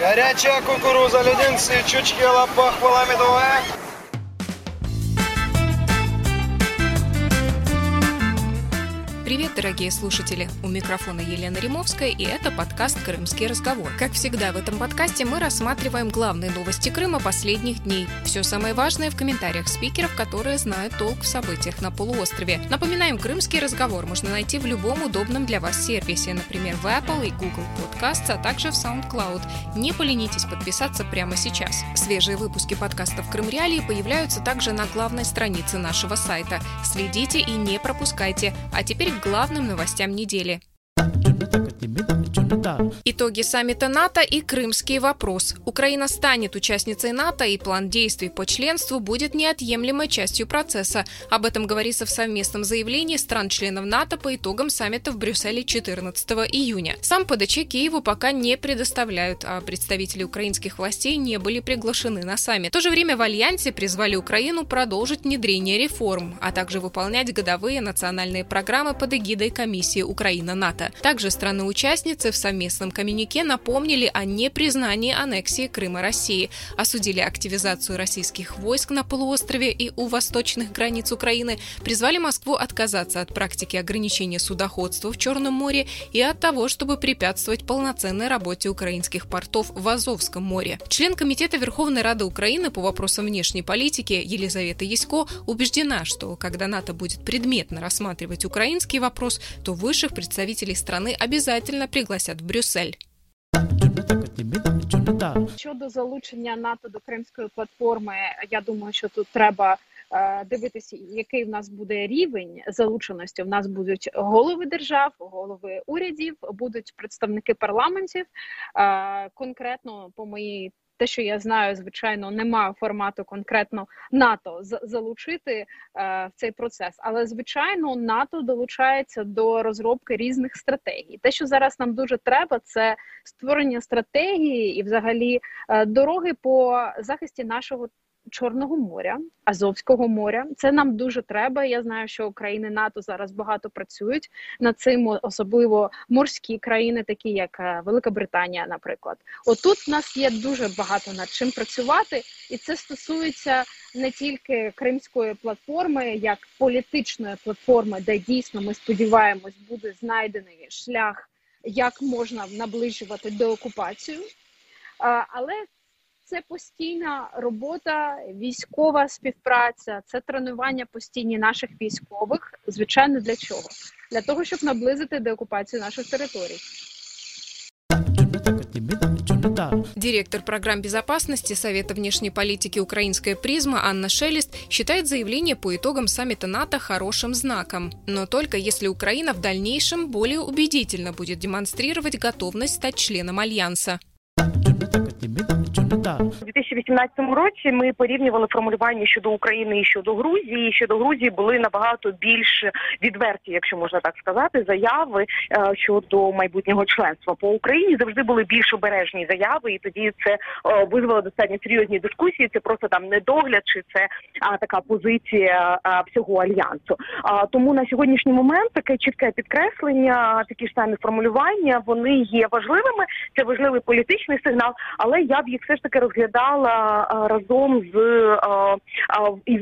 Горячая кукуруза, леденцы, чучки, лапах, медовая. Привет, дорогие слушатели! У микрофона Елена Римовская, и это подкаст «Крымский разговор». Как всегда, в этом подкасте мы рассматриваем главные новости Крыма последних дней. Все самое важное в комментариях спикеров, которые знают толк в событиях на полуострове. Напоминаем, «Крымский разговор» можно найти в любом удобном для вас сервисе, например, в Apple и Google Podcasts, а также в SoundCloud. Не поленитесь подписаться прямо сейчас. Свежие выпуски подкастов «Крым Реалии» появляются также на главной странице нашего сайта. Следите и не пропускайте. А теперь главным новостям недели. Итоги саммита НАТО и крымский вопрос. Украина станет участницей НАТО, и план действий по членству будет неотъемлемой частью процесса. Об этом говорится в совместном заявлении стран-членов НАТО по итогам саммита в Брюсселе 14 июня. Сам ПДЧ Киеву пока не предоставляют, а представители украинских властей не были приглашены на саммит. В то же время в Альянсе призвали Украину продолжить внедрение реформ, а также выполнять годовые национальные программы под эгидой Комиссии Украина-НАТО. Также страны-участницы в совместном коммюнике напомнили о непризнании аннексии Крыма России, осудили активизацию российских войск на полуострове и у восточных границ Украины, призвали Москву отказаться от практики ограничения судоходства в Черном море и от того, чтобы препятствовать полноценной работе украинских портов в Азовском море. Член Комитета Верховной Рады Украины по вопросам внешней политики Елизавета Ясько убеждена, что когда НАТО будет предметно рассматривать украинский вопрос, то высших представителей страны обязательно пригласят в Брюссель. Щодо залучення НАТО до Кримської платформи, я думаю, що тут треба е, дивитися, який в нас буде рівень залученості. В нас будуть голови держав, голови урядів, будуть представники парламентів. Е, конкретно по моїй те, що я знаю, звичайно, немає формату конкретно НАТО залучити е, в цей процес. Але звичайно, НАТО долучається до розробки різних стратегій. Те, що зараз нам дуже треба, це створення стратегії і, взагалі, е, дороги по захисті нашого Чорного моря, Азовського моря. Це нам дуже треба. Я знаю, що країни НАТО зараз багато працюють над цим, особливо морські країни, такі як е, Велика Британія, наприклад. Отут в нас є дуже багато над чим працювати, і це стосується не тільки кримської платформи, як політичної платформи, де дійсно ми сподіваємось, буде знайдений шлях, як можна наближувати деокупацію. Але це постійна робота, військова співпраця, це тренування постійні наших військових. Звичайно, для чого? Для того, щоб наблизити деокупацію наших територій. Директор программ безопасности Совета внешней политики «Украинская призма» Анна Шелест считает заявление по итогам саммита НАТО хорошим знаком, но только если Украина в дальнейшем более убедительно будет демонстрировать готовность стать членом Альянса. У 2018 році ми порівнювали формулювання щодо України і щодо Грузії. Щодо Грузії були набагато більш відверті, якщо можна так сказати, заяви е, щодо майбутнього членства по Україні. Завжди були більш обережні заяви, і тоді це е, визвало достатньо серйозні дискусії. Це просто там недогляд, чи це така позиція всього альянсу. А тому на сьогоднішній момент таке чітке підкреслення, такі ж самі формулювання, вони є важливими. Це важливий політичний сигнал, але я б їх все ж таки розглядала разом з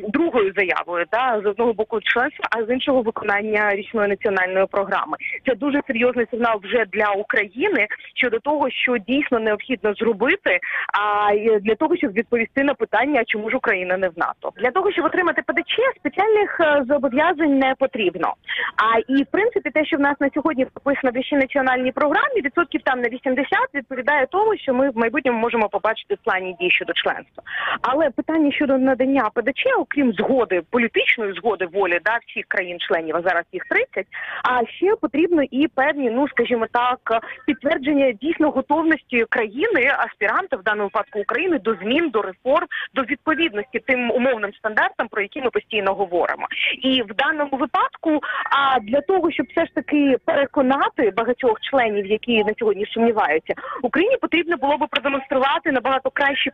другою заявою, да з одного боку членства, а з іншого виконання річної національної програми. Це дуже серйозний сигнал вже для України щодо того, що дійсно необхідно зробити, а для того, щоб відповісти на питання, чому ж Україна не в НАТО, для того, щоб отримати ПДЧ, спеціальних е, зобов'язань не потрібно. А і в принципі, те, що в нас на сьогодні прописано в річній національній програмі, відсотків там на 80 відповідає тому, що ми в майбутньому можемо побачити в плані дій щодо членства. Але питання щодо надання ПДЧ, окрім згоди політичної згоди волі да всіх країн-членів, а зараз їх 30, А ще потрібно і певні, ну скажімо так, підтвердження дійсно готовності країни, аспіранта в даному випадку України до змін, до реформ, до відповідності тим умовним стандартам, про які ми постійно говоримо. І в даному випадку, а для того, щоб все ж таки переконати багатьох членів, які на сьогодні сумніваються, Україні потрібно було би продемонструвати набагато кращі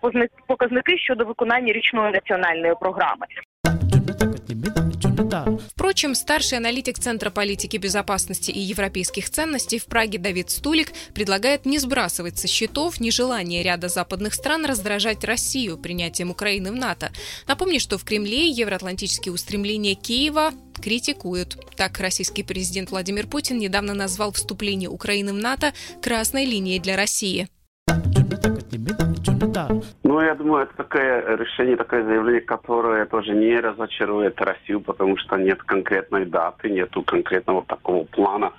показники щодо виконання річної національної програми. Впрочем, старший аналитик Центра политики безопасности и европейских ценностей в Праге Давид Стулик предлагает не сбрасывать со счетов нежелание ряда западных стран раздражать Россию принятием Украины в НАТО. Напомню, что в Кремле евроатлантические устремления Киева критикуют. Так, российский президент Владимир Путин недавно назвал вступление Украины в НАТО красной линией для России. Ну, я думаю, это такое решение, такое заявление, которое тоже не разочарует Россию, потому что нет конкретной даты, нету конкретного такого плана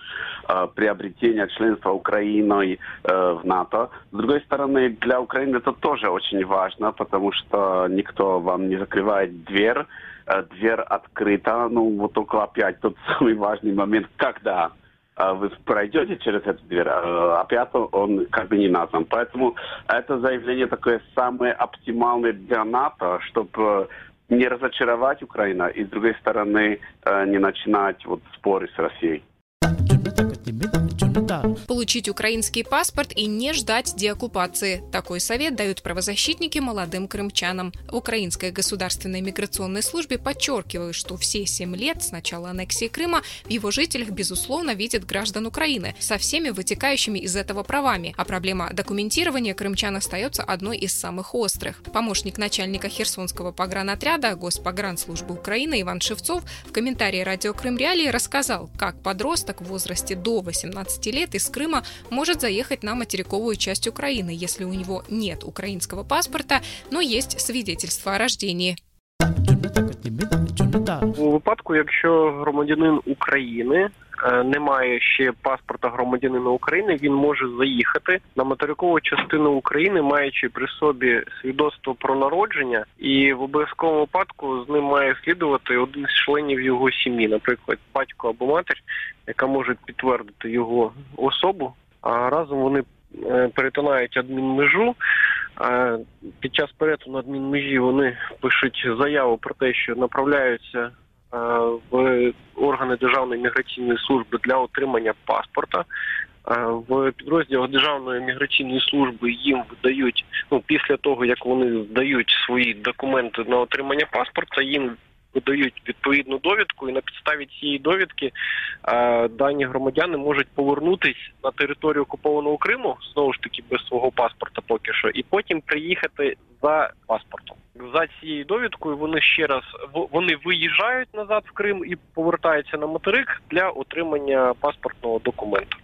э, приобретения членства Украины э, в НАТО. С другой стороны, для Украины это тоже очень важно, потому что никто вам не закрывает дверь, э, дверь открыта, ну, вот только опять тот самый важный момент, когда вы пройдете через эту дверь, а опять он как бы не назван. Поэтому это заявление такое самое оптимальное для НАТО, чтобы не разочаровать Украину и, с другой стороны, э, не начинать вот споры с Россией. Получить украинский паспорт и не ждать деоккупации. Такой совет дают правозащитники молодым крымчанам. В Украинской государственной миграционной службе подчеркивают, что все семь лет с начала аннексии Крыма в его жителях, безусловно, видят граждан Украины со всеми вытекающими из этого правами, а проблема документирования крымчан остается одной из самых острых. Помощник начальника Херсонского погранотряда Госпогранслужбы Украины Иван Шевцов в комментарии радио Крым Реалии рассказал, как подросток в возрасте до 18 лет из Крыма может заехать на материковую часть Украины, если у него нет украинского паспорта, но есть свидетельство о рождении. У випадку, якщо громадянин України Е, не має ще паспорта громадянина України, він може заїхати на материкову частину України, маючи при собі свідоцтво про народження, і в обов'язковому випадку з ним має слідувати один з членів його сім'ї, наприклад, батько або матір, яка може підтвердити його особу. А разом вони е, перетинають адмінмежу. Під час перетину адмінмежі вони пишуть заяву про те, що направляються в органи Державної міграційної служби для отримання паспорта. В підрозділах Державної міграційної служби їм видають ну після того, як вони здають свої документи на отримання паспорта, їм видають відповідну довідку, і на підставі цієї довідки дані громадяни можуть повернутись на територію окупованого Криму знову ж таки без свого паспорта, поки що, і потім приїхати за паспортом за цією довідкою вони ще раз вони виїжджають назад в Крим і повертаються на материк для отримання паспортного документу.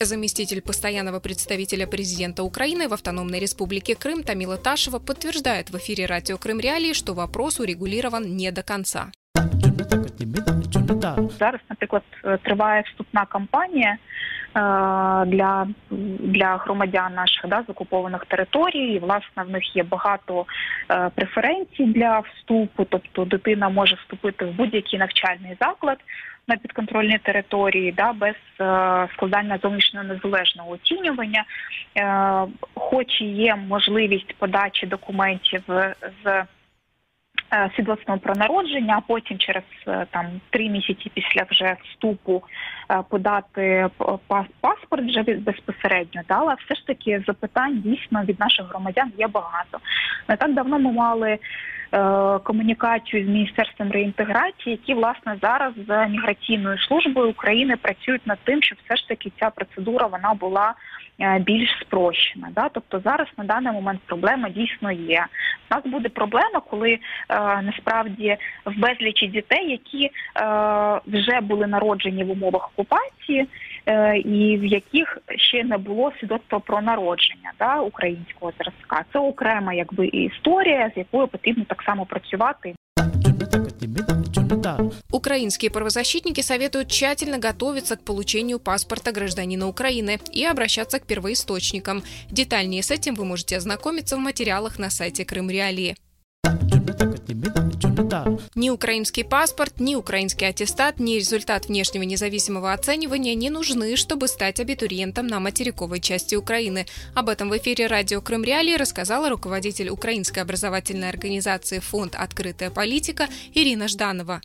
Заместитель постоянного представителя президента Украины в Автономной Республике Крым Тамила Ташева подтверждает в эфире радио Крым Реалии, что вопрос урегулирован не до конца. Зараз, наприклад, триває вступна кампанія Е, для для громадян наших да, з окупованих територій. І, Власне, в них є багато е, преференцій для вступу, тобто дитина може вступити в будь-який навчальний заклад. На підконтрольній території, да, без е, складання зовнішнього незалежного оцінювання, е, хоч і є можливість подачі документів з Е, свідоцтвом про народження, а потім через там три місяці після вже вступу подати паспорт вже безпосередньо. Да? Але все ж таки запитань дійсно від наших громадян є багато. Не так давно ми мали. Комунікацію з міністерством реінтеграції, які власне зараз з міграційною службою України працюють над тим, щоб все ж таки ця процедура вона була Е, більш спрощена. Да? Тобто зараз на даний момент проблема дійсно є. У нас буде проблема, коли е, насправді в безлічі дітей, які е, вже були народжені в умовах окупації, е, і в яких ще не було свідоцтва про народження да, українського зразка. Це окрема якби історія, з якою потрібно так само працювати. Украинские правозащитники советуют тщательно готовиться к получению паспорта гражданина Украины и обращаться к первоисточникам. Детальнее с этим вы можете ознакомиться в материалах на сайте Крым Реалии. Ни украинский паспорт, ни украинский аттестат, ни результат внешнего независимого оценивания не нужны, чтобы стать абитуриентом на материковой части Украины. Об этом в эфире радио Крым Реалии рассказала руководитель украинской образовательной организации «Фонд «Открытая политика» Ирина Жданова.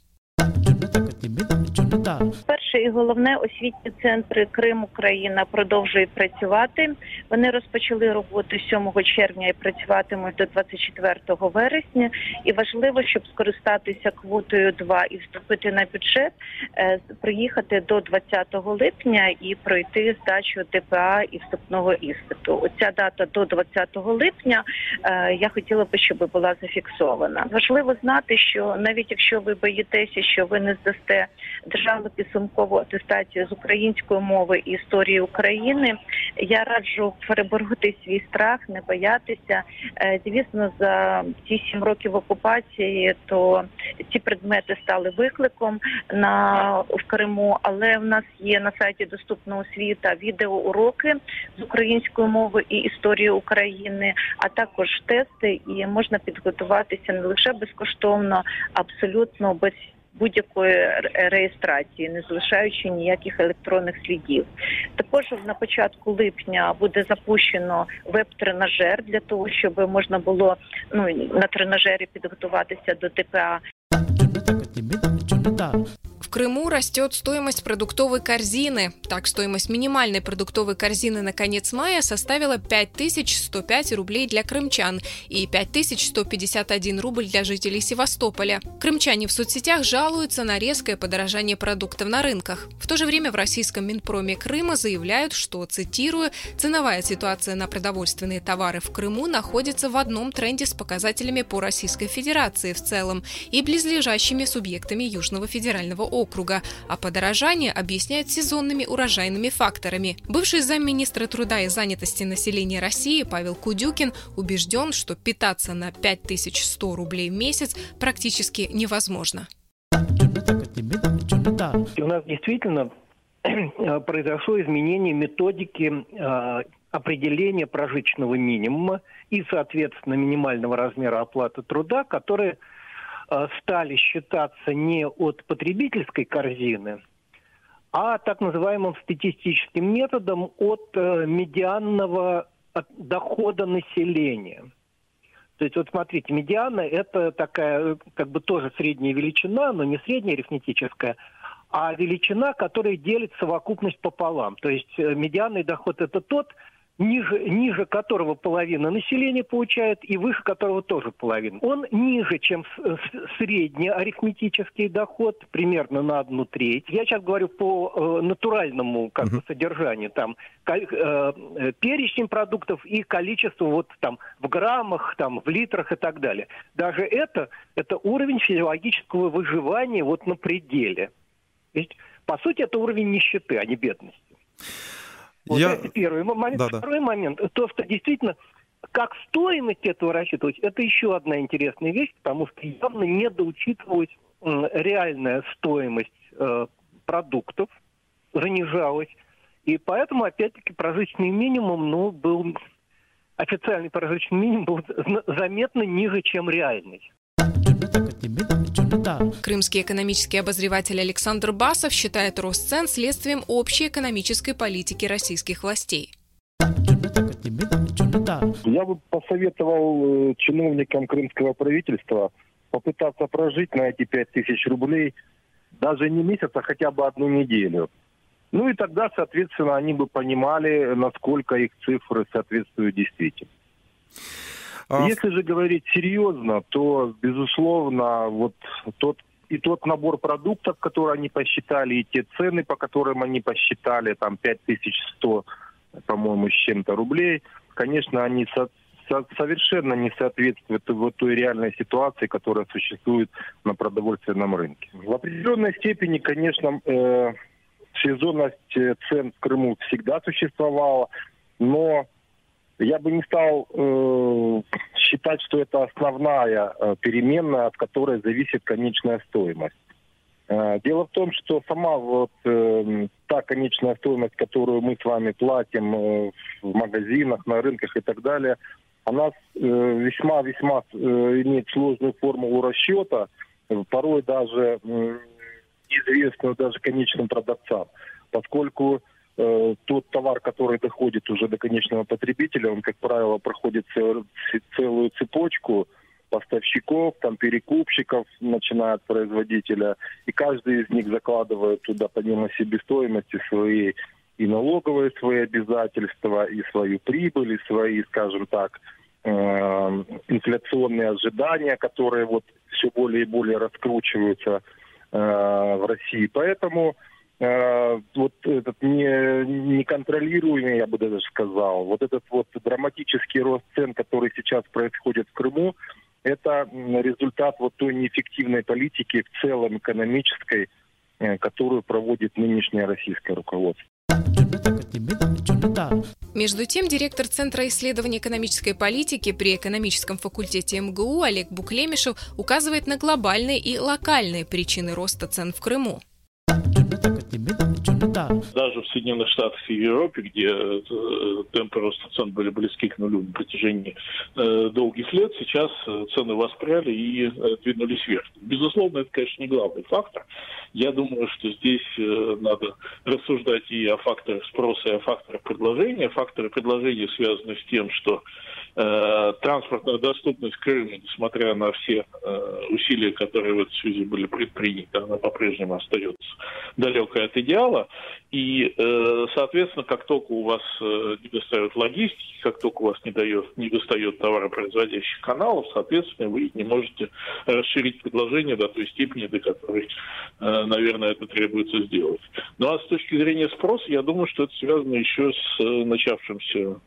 Перше і головне освітні центри Крим Україна продовжують працювати. Вони розпочали роботу 7 червня і працюватимуть до 24 вересня. І важливо, щоб скористатися квотою 2 і вступити на бюджет, е, приїхати до 20 липня і пройти здачу ДПА і вступного іспиту. Оця дата до 20 липня. е, Я хотіла би, щоб була зафіксована. Важливо знати, що навіть якщо ви боїтеся, що ви не здасте державну підсумкову атестацію з української мови і історії України, я раджу перебороти свій страх, не боятися. Е, Звісно, за ці сім років окупації, то ці предмети стали викликом на в Криму, але в нас є на сайті доступна освіта відеоуроки з української мови і історії України, а також тести, і можна підготуватися не лише безкоштовно, абсолютно без будь-якої ре- реєстрації, не залишаючи ніяких електронних слідів. Також на початку липня буде запущено веб-тренажер для того, щоб можна було ну на тренажері підготуватися до ТПА Крыму растет стоимость продуктовой корзины. Так, стоимость минимальной продуктовой корзины на конец мая составила 5105 рублей для крымчан и 5151 рубль для жителей Севастополя. Крымчане в соцсетях жалуются на резкое подорожание продуктов на рынках. В то же время в российском Минпроме Крыма заявляют, что, цитирую, ценовая ситуация на продовольственные товары в Крыму находится в одном тренде с показателями по Российской Федерации в целом и близлежащими субъектами Южного федерального округа, а подорожание объясняют сезонными урожайными факторами. Бывший замминистра труда и занятости населения России Павел Кудюкин убежден, что питаться на 5100 рублей в месяц практически невозможно. У нас действительно произошло изменение методики э, определения прожиточного минимума и, соответственно, минимального размера оплаты труда, которые э, стали считаться не от потребительской корзины, а так называемым статистическим методом от э, медианного дохода населения. То есть вот смотрите, медиана это такая э, как бы тоже средняя величина, но не средняя арифметическая, а величина, которая делит совокупность пополам. То есть э, медианный доход это тот, ниже, ниже которого половина населения получает и выше которого тоже половина. Он ниже, чем с- средний арифметический доход, примерно на одну треть. Я сейчас говорю по э, натуральному как бы, содержанию. Там э, э, перечень продуктов и количество вот там в граммах, там в литрах и так далее. Даже это, это уровень физиологического выживания вот на пределе. По сути, это уровень нищеты, а не бедности. Вот Я- это первый момент. Да-да. Второй момент, то, что действительно, как стоимость этого рассчитывать, это еще одна интересная вещь, потому что явно недоучитывалась реальная стоимость э, продуктов, занижалась. И поэтому, опять-таки, прожиточный минимум, ну, был, официальный прожиточный минимум был заметно ниже, чем реальный. Крымский экономический обозреватель Александр Басов считает рост цен следствием общей экономической политики российских властей. Я бы посоветовал э, чиновникам крымского правительства попытаться прожить на эти пять тысяч рублей даже не месяц, а хотя бы одну неделю. Ну и тогда, соответственно, они бы понимали, насколько их цифры соответствуют действительности. А, Если же говорить серьезно, то, безусловно, вот тот и тот набор продуктов, которые они посчитали, и те цены, по которым они посчитали, там 5100, по-моему, с чем-то рублей, конечно, они со- со- совершенно не соответствуют вот той реальной ситуации, которая существует на продовольственном рынке. В определенной степени, конечно, э, сезонность э, цен в Крыму всегда существовала, но я бы не стал э, считать, что это основная э, переменная, от которой зависит конечная стоимость. Э, дело в том, что сама вот э, та конечная стоимость, которую мы с вами платим э, в магазинах, на рынках и так далее, она э, весьма-весьма э, имеет сложную формулу расчета, э, порой даже м, неизвестную даже конечным продавцам, поскольку э, тот товар, который доходит уже до конечного потребителя, он, как правило, проходит целую цепочку поставщиков, там перекупщиков, начиная от производителя, и каждый из них закладывает туда помимо себестоимости свои и налоговые свои обязательства, и свою прибыль, и свои, скажем так, э, инфляционные ожидания, которые вот все более и более раскручиваются э, в России. Поэтому э, вот этот не, неконтролируемый, я бы даже сказал, вот этот вот драматический рост цен, который сейчас происходит в Крыму, это результат вот той неэффективной политики в целом экономической, э, которую проводит нынешнее российское руководство. Между тем, директор Центра исследований экономической политики при экономическом факультете МГУ Олег Буклемишев указывает на глобальные и локальные причины роста цен в Крыму. Даже в Соединенных Штатах и Европе, где э, темпы роста цен были близки к нулю на протяжении э, долгих лет, сейчас э, цены воспряли и двинулись вверх. Безусловно, это, конечно, не главный фактор. Я думаю, что здесь надо рассуждать и о факторах спроса, и о факторах предложения. Факторы предложения связаны с тем, что э, транспортная доступность Крыма, несмотря на все э, усилия, которые в этой связи были предприняты, она по-прежнему остается далекой от идеала. И, э, соответственно, как только у вас не достает логистики, как только у вас не, дает, не достает товаропроизводящих каналов, соответственно, вы не можете расширить предложение до той степени, до которой, наверное, это требуется сделать. Ну а с точки зрения спроса, я думаю, что это связано еще с начавшимся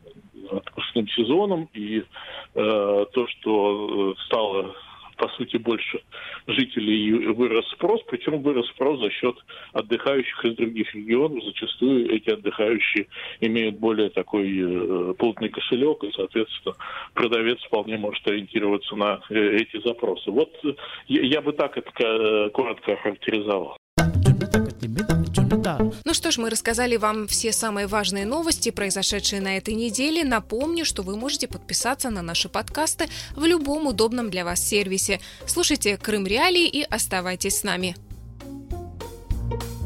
отпускным сезоном и э, то, что стало по сути, больше жителей вырос спрос, причем вырос спрос за счет отдыхающих из других регионов. Зачастую эти отдыхающие имеют более такой э, плотный кошелек, и, соответственно, продавец вполне может ориентироваться на э, эти запросы. Вот э, я, бы так это э, коротко охарактеризовал. Ну что ж, мы рассказали вам все самые важные новости, произошедшие на этой неделе. Напомню, что вы можете подписаться на наши подкасты в любом удобном для вас сервисе. Слушайте Крым Реалии и оставайтесь с нами. thank you